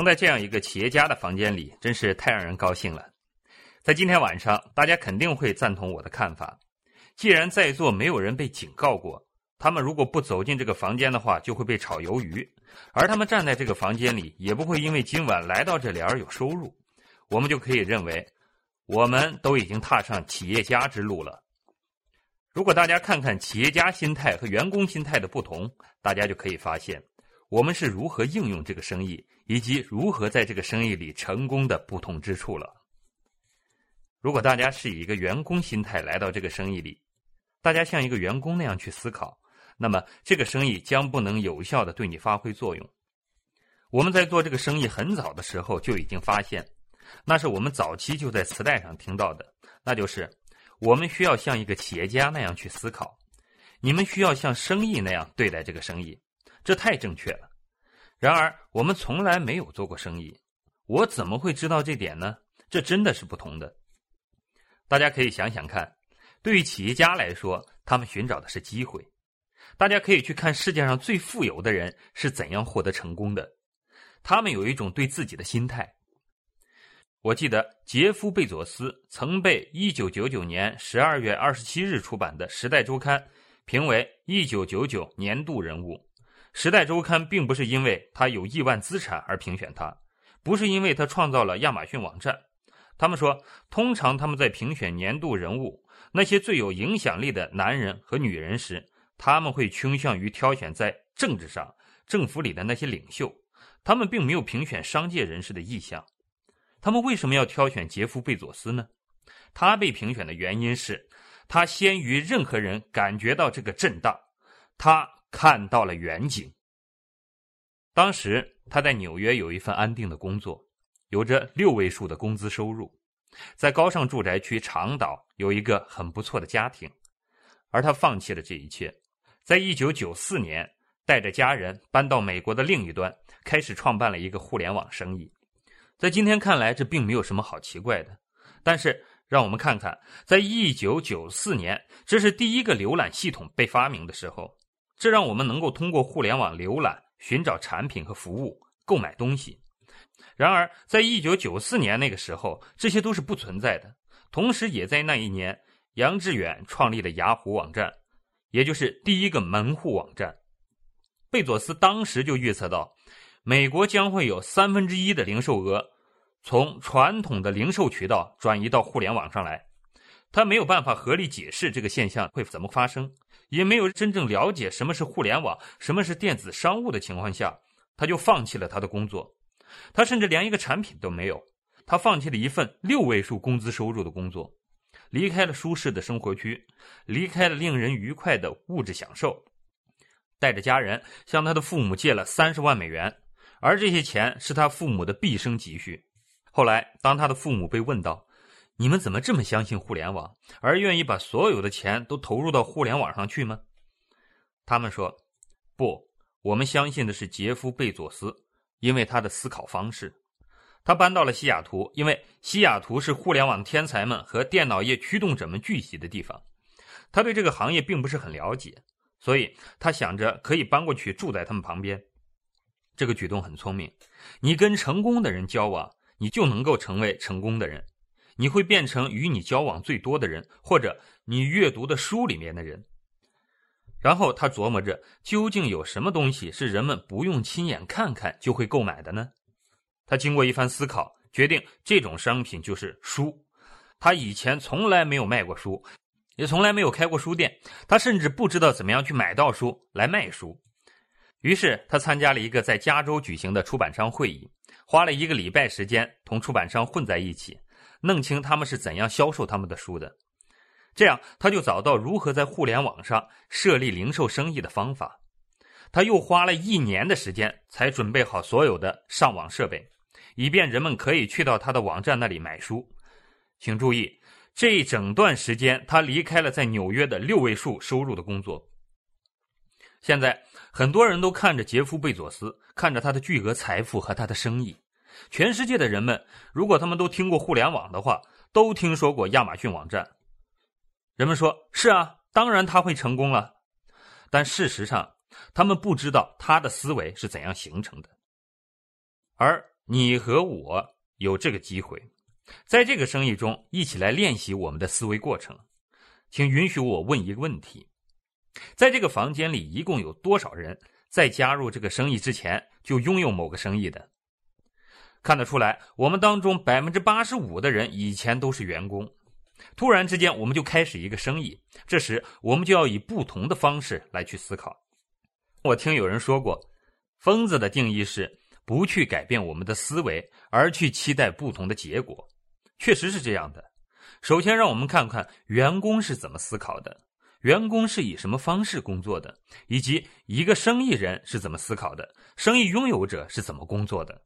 能在这样一个企业家的房间里，真是太让人高兴了。在今天晚上，大家肯定会赞同我的看法。既然在座没有人被警告过，他们如果不走进这个房间的话，就会被炒鱿鱼；而他们站在这个房间里，也不会因为今晚来到这里而有收入。我们就可以认为，我们都已经踏上企业家之路了。如果大家看看企业家心态和员工心态的不同，大家就可以发现，我们是如何应用这个生意，以及如何在这个生意里成功的不同之处了。如果大家是以一个员工心态来到这个生意里，大家像一个员工那样去思考，那么这个生意将不能有效的对你发挥作用。我们在做这个生意很早的时候就已经发现，那是我们早期就在磁带上听到的，那就是。我们需要像一个企业家那样去思考，你们需要像生意那样对待这个生意，这太正确了。然而，我们从来没有做过生意，我怎么会知道这点呢？这真的是不同的。大家可以想想看，对于企业家来说，他们寻找的是机会。大家可以去看世界上最富有的人是怎样获得成功的，他们有一种对自己的心态。我记得杰夫·贝佐斯曾被1999年12月27日出版的《时代周刊》评为1999年度人物。《时代周刊》并不是因为他有亿万资产而评选他，不是因为他创造了亚马逊网站。他们说，通常他们在评选年度人物那些最有影响力的男人和女人时，他们会倾向于挑选在政治上、政府里的那些领袖。他们并没有评选商界人士的意向。他们为什么要挑选杰夫·贝佐斯呢？他被评选的原因是，他先于任何人感觉到这个震荡，他看到了远景。当时他在纽约有一份安定的工作，有着六位数的工资收入，在高尚住宅区长岛有一个很不错的家庭，而他放弃了这一切，在一九九四年带着家人搬到美国的另一端，开始创办了一个互联网生意。在今天看来，这并没有什么好奇怪的。但是，让我们看看，在一九九四年，这是第一个浏览系统被发明的时候，这让我们能够通过互联网浏览、寻找产品和服务、购买东西。然而，在一九九四年那个时候，这些都是不存在的。同时，也在那一年，杨致远创立了雅虎网站，也就是第一个门户网站。贝佐斯当时就预测到。美国将会有三分之一的零售额从传统的零售渠道转移到互联网上来。他没有办法合理解释这个现象会怎么发生，也没有真正了解什么是互联网、什么是电子商务的情况下，他就放弃了他的工作。他甚至连一个产品都没有，他放弃了一份六位数工资收入的工作，离开了舒适的生活区，离开了令人愉快的物质享受，带着家人向他的父母借了三十万美元。而这些钱是他父母的毕生积蓄。后来，当他的父母被问到：“你们怎么这么相信互联网，而愿意把所有的钱都投入到互联网上去吗？”他们说：“不，我们相信的是杰夫·贝佐斯，因为他的思考方式。他搬到了西雅图，因为西雅图是互联网天才们和电脑业驱动者们聚集的地方。他对这个行业并不是很了解，所以他想着可以搬过去住在他们旁边。”这个举动很聪明，你跟成功的人交往，你就能够成为成功的人，你会变成与你交往最多的人，或者你阅读的书里面的人。然后他琢磨着，究竟有什么东西是人们不用亲眼看看就会购买的呢？他经过一番思考，决定这种商品就是书。他以前从来没有卖过书，也从来没有开过书店，他甚至不知道怎么样去买到书来卖书。于是他参加了一个在加州举行的出版商会议，花了一个礼拜时间同出版商混在一起，弄清他们是怎样销售他们的书的。这样他就找到如何在互联网上设立零售生意的方法。他又花了一年的时间才准备好所有的上网设备，以便人们可以去到他的网站那里买书。请注意，这一整段时间他离开了在纽约的六位数收入的工作。现在。很多人都看着杰夫·贝佐斯，看着他的巨额财富和他的生意。全世界的人们，如果他们都听过互联网的话，都听说过亚马逊网站。人们说：“是啊，当然他会成功了。”但事实上，他们不知道他的思维是怎样形成的。而你和我有这个机会，在这个生意中一起来练习我们的思维过程。请允许我问一个问题：在这个房间里，一共有多少人在加入这个生意之前就拥有某个生意的？看得出来，我们当中百分之八十五的人以前都是员工。突然之间，我们就开始一个生意，这时我们就要以不同的方式来去思考。我听有人说过，疯子的定义是不去改变我们的思维，而去期待不同的结果。确实是这样的。首先，让我们看看员工是怎么思考的，员工是以什么方式工作的，以及一个生意人是怎么思考的，生意拥有者是怎么工作的。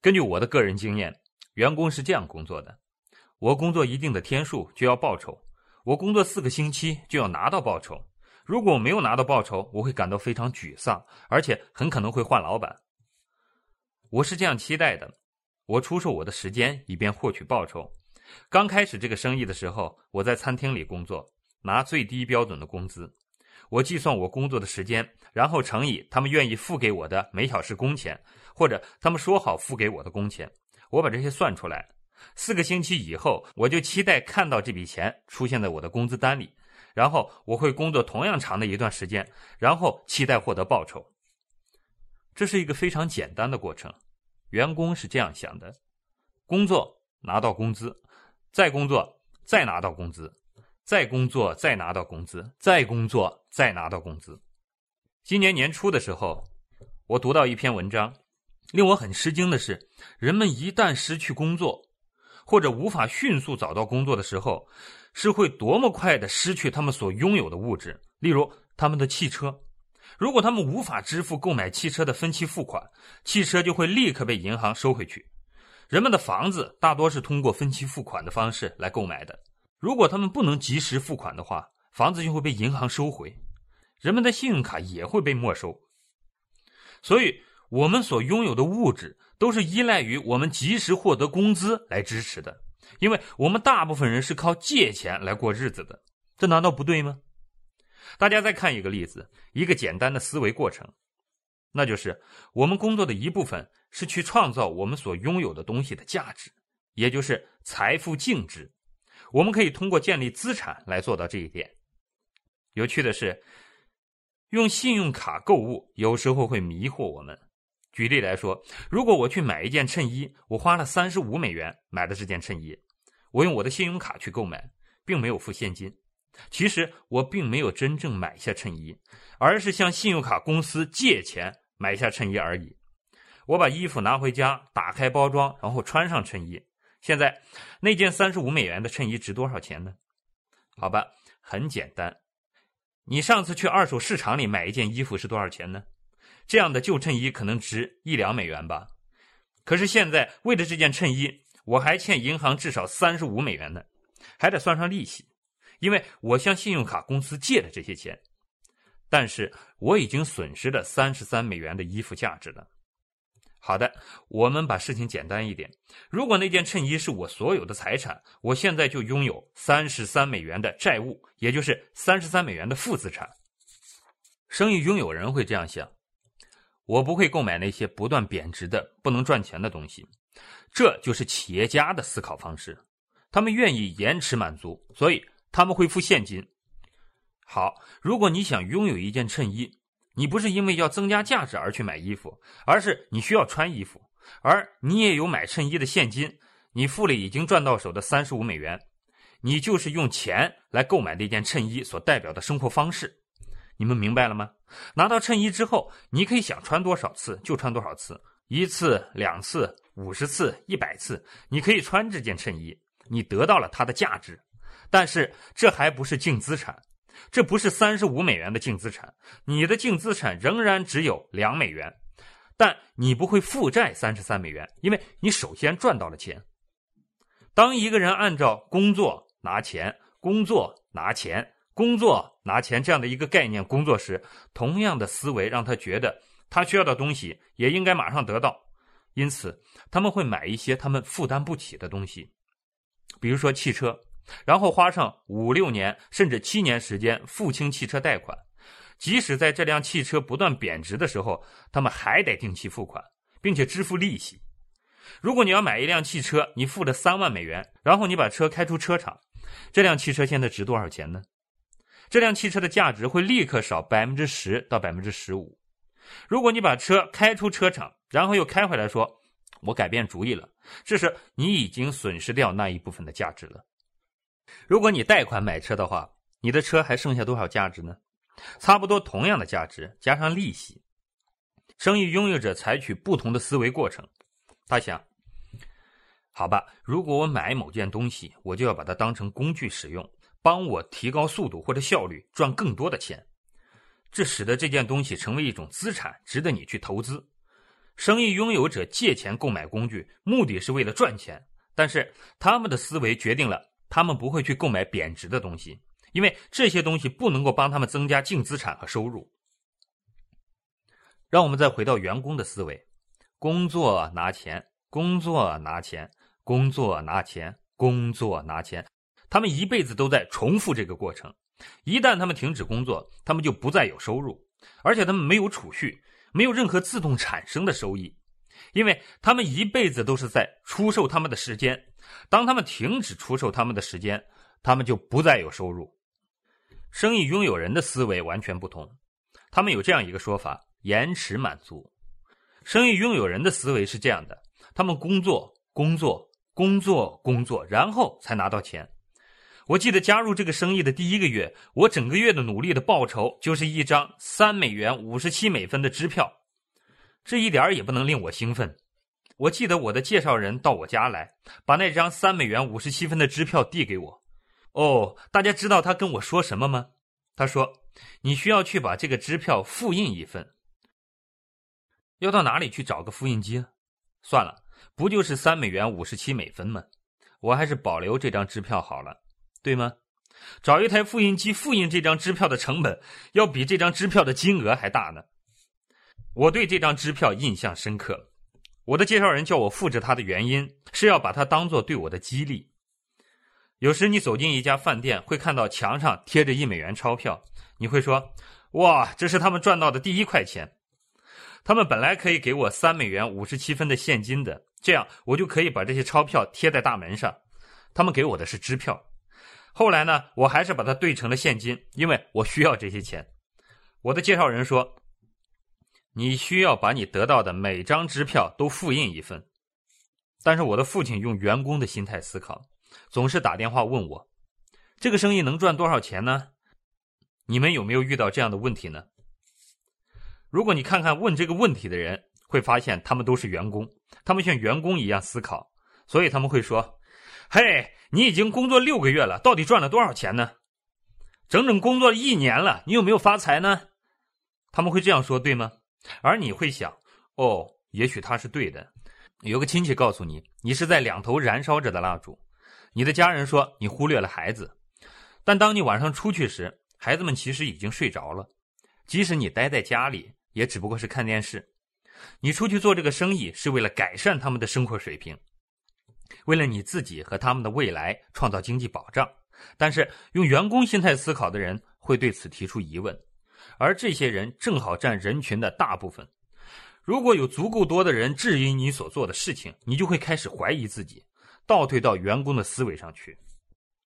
根据我的个人经验，员工是这样工作的。我工作一定的天数就要报酬，我工作四个星期就要拿到报酬。如果我没有拿到报酬，我会感到非常沮丧，而且很可能会换老板。我是这样期待的：我出售我的时间，以便获取报酬。刚开始这个生意的时候，我在餐厅里工作，拿最低标准的工资。我计算我工作的时间，然后乘以他们愿意付给我的每小时工钱，或者他们说好付给我的工钱。我把这些算出来。四个星期以后，我就期待看到这笔钱出现在我的工资单里，然后我会工作同样长的一段时间，然后期待获得报酬。这是一个非常简单的过程，员工是这样想的：工作拿到工资，再工作再拿到工资，再工作再拿到工资，再工作再拿到工资。今年年初的时候，我读到一篇文章，令我很吃惊的是，人们一旦失去工作。或者无法迅速找到工作的时候，是会多么快的失去他们所拥有的物质，例如他们的汽车。如果他们无法支付购买汽车的分期付款，汽车就会立刻被银行收回去。人们的房子大多是通过分期付款的方式来购买的。如果他们不能及时付款的话，房子就会被银行收回，人们的信用卡也会被没收。所以，我们所拥有的物质。都是依赖于我们及时获得工资来支持的，因为我们大部分人是靠借钱来过日子的，这难道不对吗？大家再看一个例子，一个简单的思维过程，那就是我们工作的一部分是去创造我们所拥有的东西的价值，也就是财富净值。我们可以通过建立资产来做到这一点。有趣的是，用信用卡购物有时候会迷惑我们。举例来说，如果我去买一件衬衣，我花了三十五美元买的这件衬衣，我用我的信用卡去购买，并没有付现金。其实我并没有真正买下衬衣，而是向信用卡公司借钱买下衬衣而已。我把衣服拿回家，打开包装，然后穿上衬衣。现在那件三十五美元的衬衣值多少钱呢？好吧，很简单。你上次去二手市场里买一件衣服是多少钱呢？这样的旧衬衣可能值一两美元吧，可是现在为了这件衬衣，我还欠银行至少三十五美元呢，还得算上利息，因为我向信用卡公司借了这些钱，但是我已经损失了三十三美元的衣服价值了。好的，我们把事情简单一点，如果那件衬衣是我所有的财产，我现在就拥有三十三美元的债务，也就是三十三美元的负资产。生意拥有人会这样想。我不会购买那些不断贬值的、不能赚钱的东西，这就是企业家的思考方式。他们愿意延迟满足，所以他们会付现金。好，如果你想拥有一件衬衣，你不是因为要增加价值而去买衣服，而是你需要穿衣服，而你也有买衬衣的现金，你付了已经赚到手的三十五美元，你就是用钱来购买那件衬衣所代表的生活方式。你们明白了吗？拿到衬衣之后，你可以想穿多少次就穿多少次，一次、两次、五十次、一百次，你可以穿这件衬衣，你得到了它的价值。但是这还不是净资产，这不是三十五美元的净资产，你的净资产仍然只有两美元，但你不会负债三十三美元，因为你首先赚到了钱。当一个人按照工作拿钱，工作拿钱。工作拿钱这样的一个概念，工作时同样的思维让他觉得他需要的东西也应该马上得到，因此他们会买一些他们负担不起的东西，比如说汽车，然后花上五六年甚至七年时间付清汽车贷款，即使在这辆汽车不断贬值的时候，他们还得定期付款，并且支付利息。如果你要买一辆汽车，你付了三万美元，然后你把车开出车厂，这辆汽车现在值多少钱呢？这辆汽车的价值会立刻少百分之十到百分之十五。如果你把车开出车厂，然后又开回来，说我改变主意了，这时你已经损失掉那一部分的价值了。如果你贷款买车的话，你的车还剩下多少价值呢？差不多同样的价值加上利息。生意拥有者采取不同的思维过程，他想：好吧，如果我买某件东西，我就要把它当成工具使用。帮我提高速度或者效率，赚更多的钱，这使得这件东西成为一种资产，值得你去投资。生意拥有者借钱购买工具，目的是为了赚钱，但是他们的思维决定了他们不会去购买贬值的东西，因为这些东西不能够帮他们增加净资产和收入。让我们再回到员工的思维：工作拿钱，工作拿钱，工作拿钱，工作拿钱。他们一辈子都在重复这个过程，一旦他们停止工作，他们就不再有收入，而且他们没有储蓄，没有任何自动产生的收益，因为他们一辈子都是在出售他们的时间。当他们停止出售他们的时间，他们就不再有收入。生意拥有人的思维完全不同，他们有这样一个说法：延迟满足。生意拥有人的思维是这样的：他们工作、工作、工作、工作，然后才拿到钱。我记得加入这个生意的第一个月，我整个月的努力的报酬就是一张三美元五十七美分的支票，这一点也不能令我兴奋。我记得我的介绍人到我家来，把那张三美元五十七分的支票递给我。哦，大家知道他跟我说什么吗？他说：“你需要去把这个支票复印一份。”要到哪里去找个复印机？算了，不就是三美元五十七美分吗？我还是保留这张支票好了。对吗？找一台复印机复印这张支票的成本，要比这张支票的金额还大呢。我对这张支票印象深刻。我的介绍人叫我复制它的原因，是要把它当做对我的激励。有时你走进一家饭店，会看到墙上贴着一美元钞票，你会说：“哇，这是他们赚到的第一块钱。”他们本来可以给我三美元五十七分的现金的，这样我就可以把这些钞票贴在大门上。他们给我的是支票。后来呢，我还是把它兑成了现金，因为我需要这些钱。我的介绍人说：“你需要把你得到的每张支票都复印一份。”但是我的父亲用员工的心态思考，总是打电话问我：“这个生意能赚多少钱呢？”你们有没有遇到这样的问题呢？如果你看看问这个问题的人，会发现他们都是员工，他们像员工一样思考，所以他们会说：“嘿。”你已经工作六个月了，到底赚了多少钱呢？整整工作一年了，你有没有发财呢？他们会这样说，对吗？而你会想，哦，也许他是对的。有个亲戚告诉你，你是在两头燃烧着的蜡烛。你的家人说你忽略了孩子，但当你晚上出去时，孩子们其实已经睡着了。即使你待在家里，也只不过是看电视。你出去做这个生意，是为了改善他们的生活水平。为了你自己和他们的未来创造经济保障，但是用员工心态思考的人会对此提出疑问，而这些人正好占人群的大部分。如果有足够多的人质疑你所做的事情，你就会开始怀疑自己，倒退到员工的思维上去。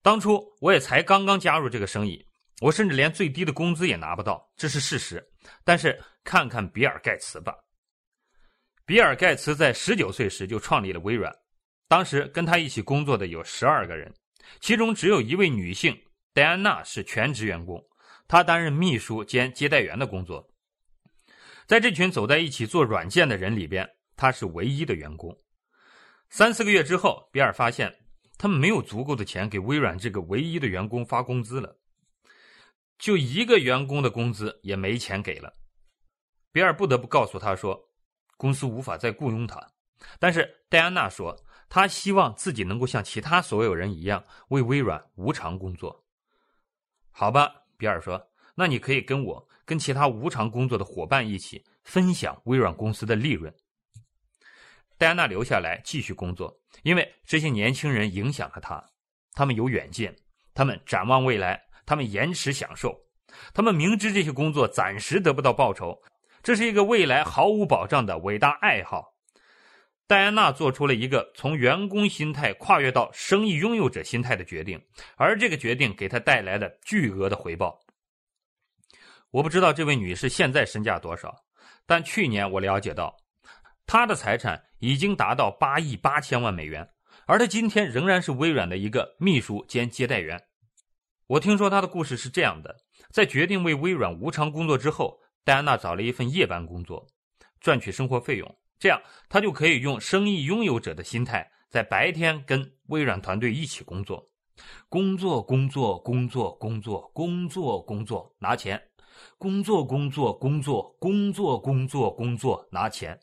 当初我也才刚刚加入这个生意，我甚至连最低的工资也拿不到，这是事实。但是看看比尔盖茨吧，比尔盖茨在十九岁时就创立了微软。当时跟他一起工作的有十二个人，其中只有一位女性戴安娜是全职员工，她担任秘书兼接待员的工作。在这群走在一起做软件的人里边，她是唯一的员工。三四个月之后，比尔发现他们没有足够的钱给微软这个唯一的员工发工资了，就一个员工的工资也没钱给了。比尔不得不告诉他说，公司无法再雇佣他。但是戴安娜说。他希望自己能够像其他所有人一样为微软无偿工作。好吧，比尔说：“那你可以跟我、跟其他无偿工作的伙伴一起分享微软公司的利润。”戴安娜留下来继续工作，因为这些年轻人影响了他。他们有远见，他们展望未来，他们延迟享受，他们明知这些工作暂时得不到报酬，这是一个未来毫无保障的伟大爱好。戴安娜做出了一个从员工心态跨越到生意拥有者心态的决定，而这个决定给她带来了巨额的回报。我不知道这位女士现在身价多少，但去年我了解到，她的财产已经达到八亿八千万美元，而她今天仍然是微软的一个秘书兼接待员。我听说她的故事是这样的：在决定为微软无偿工作之后，戴安娜找了一份夜班工作，赚取生活费用。这样，他就可以用生意拥有者的心态，在白天跟微软团队一起工作，工作，工作，工作，工作，工作，工作，拿钱，工作，工作，工作，工作，工作，工作，拿钱，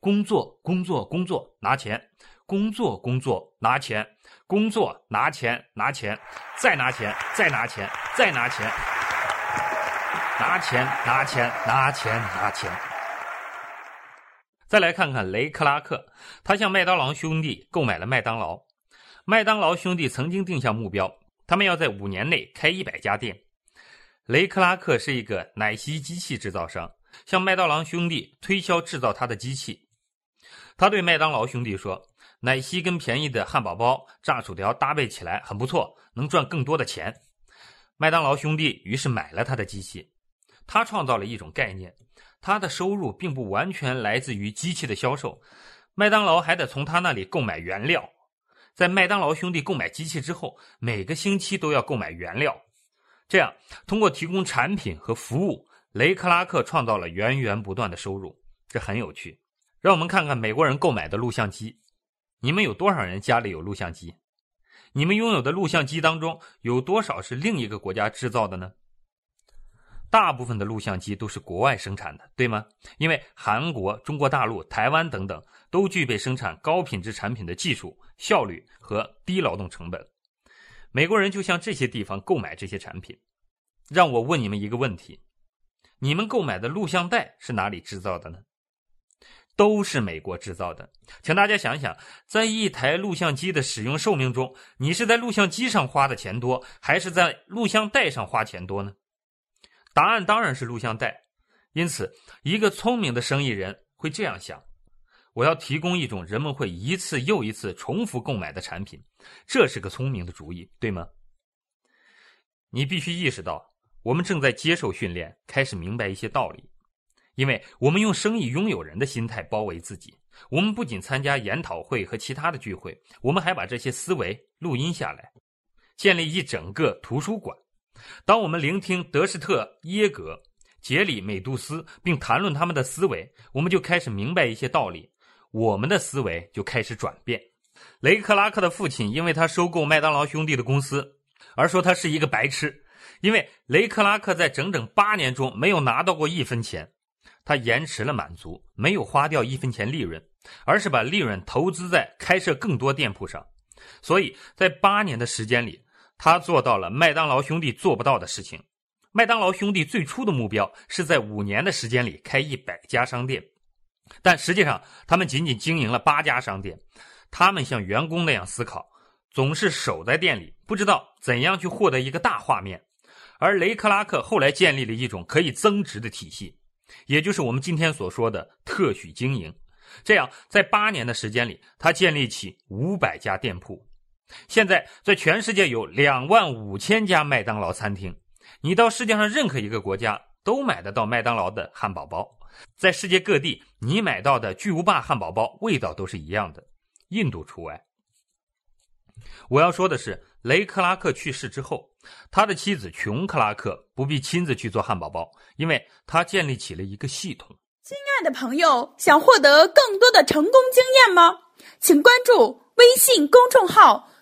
工作，工作，工作，拿钱，工作，工作，拿钱，工作，拿钱，拿钱，再拿钱，再拿钱，再拿钱，拿钱，拿钱，拿钱，拿钱。再来看看雷克拉克，他向麦当劳兄弟购买了麦当劳。麦当劳兄弟曾经定下目标，他们要在五年内开一百家店。雷克拉克是一个奶昔机器制造商，向麦当劳兄弟推销制造他的机器。他对麦当劳兄弟说：“奶昔跟便宜的汉堡包、炸薯条搭配起来很不错，能赚更多的钱。”麦当劳兄弟于是买了他的机器。他创造了一种概念。他的收入并不完全来自于机器的销售，麦当劳还得从他那里购买原料。在麦当劳兄弟购买机器之后，每个星期都要购买原料。这样，通过提供产品和服务，雷克拉克创造了源源不断的收入。这很有趣。让我们看看美国人购买的录像机。你们有多少人家里有录像机？你们拥有的录像机当中有多少是另一个国家制造的呢？大部分的录像机都是国外生产的，对吗？因为韩国、中国大陆、台湾等等都具备生产高品质产品的技术、效率和低劳动成本。美国人就向这些地方购买这些产品。让我问你们一个问题：你们购买的录像带是哪里制造的呢？都是美国制造的。请大家想想，在一台录像机的使用寿命中，你是在录像机上花的钱多，还是在录像带上花钱多呢？答案当然是录像带，因此，一个聪明的生意人会这样想：我要提供一种人们会一次又一次重复购买的产品，这是个聪明的主意，对吗？你必须意识到，我们正在接受训练，开始明白一些道理，因为我们用生意拥有人的心态包围自己。我们不仅参加研讨会和其他的聚会，我们还把这些思维录音下来，建立一整个图书馆。当我们聆听德士特、耶格、杰里、美杜斯，并谈论他们的思维，我们就开始明白一些道理，我们的思维就开始转变。雷克拉克的父亲因为他收购麦当劳兄弟的公司，而说他是一个白痴，因为雷克拉克在整整八年中没有拿到过一分钱，他延迟了满足，没有花掉一分钱利润，而是把利润投资在开设更多店铺上，所以在八年的时间里。他做到了麦当劳兄弟做不到的事情。麦当劳兄弟最初的目标是在五年的时间里开一百家商店，但实际上他们仅仅经营了八家商店。他们像员工那样思考，总是守在店里，不知道怎样去获得一个大画面。而雷克拉克后来建立了一种可以增值的体系，也就是我们今天所说的特许经营。这样，在八年的时间里，他建立起五百家店铺。现在，在全世界有两万五千家麦当劳餐厅，你到世界上任何一个国家都买得到麦当劳的汉堡包。在世界各地，你买到的巨无霸汉堡包味道都是一样的，印度除外。我要说的是，雷克拉克去世之后，他的妻子琼克拉克不必亲自去做汉堡包，因为他建立起了一个系统。亲爱的朋友，想获得更多的成功经验吗？请关注微信公众号。